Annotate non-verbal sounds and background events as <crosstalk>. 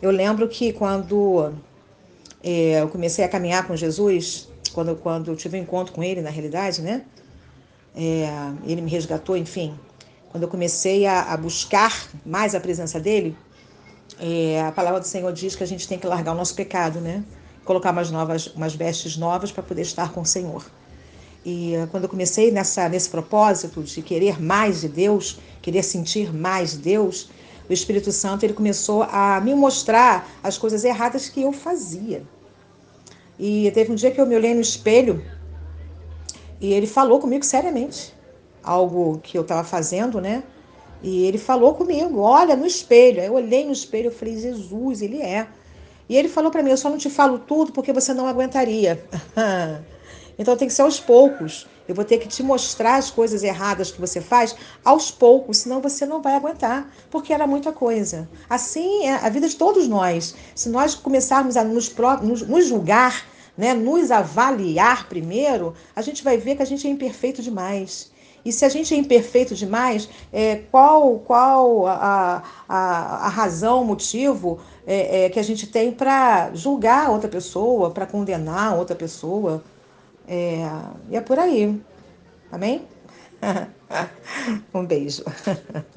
Eu lembro que quando é, eu comecei a caminhar com Jesus, quando, quando eu tive um encontro com ele, na realidade, né? É, ele me resgatou, enfim. Quando eu comecei a, a buscar mais a presença dele, é, a palavra do Senhor diz que a gente tem que largar o nosso pecado, né? Colocar umas novas, umas vestes novas para poder estar com o Senhor. E quando eu comecei nessa, nesse propósito de querer mais de Deus, querer sentir mais de Deus, o Espírito Santo ele começou a me mostrar as coisas erradas que eu fazia. E teve um dia que eu me olhei no espelho e ele falou comigo seriamente algo que eu estava fazendo, né? E ele falou comigo, olha no espelho. Aí eu olhei no espelho e falei, Jesus, ele é. E ele falou para mim, eu só não te falo tudo porque você não aguentaria. <laughs> então tem que ser aos poucos. Eu vou ter que te mostrar as coisas erradas que você faz aos poucos, senão você não vai aguentar, porque era muita coisa. Assim é a vida de todos nós. Se nós começarmos a nos, nos, nos julgar, né, nos avaliar primeiro, a gente vai ver que a gente é imperfeito demais. E se a gente é imperfeito demais, é, qual, qual a, a, a razão, o motivo é, é, que a gente tem para julgar outra pessoa, para condenar outra pessoa? É, e é por aí. Amém? <laughs> um beijo. <laughs>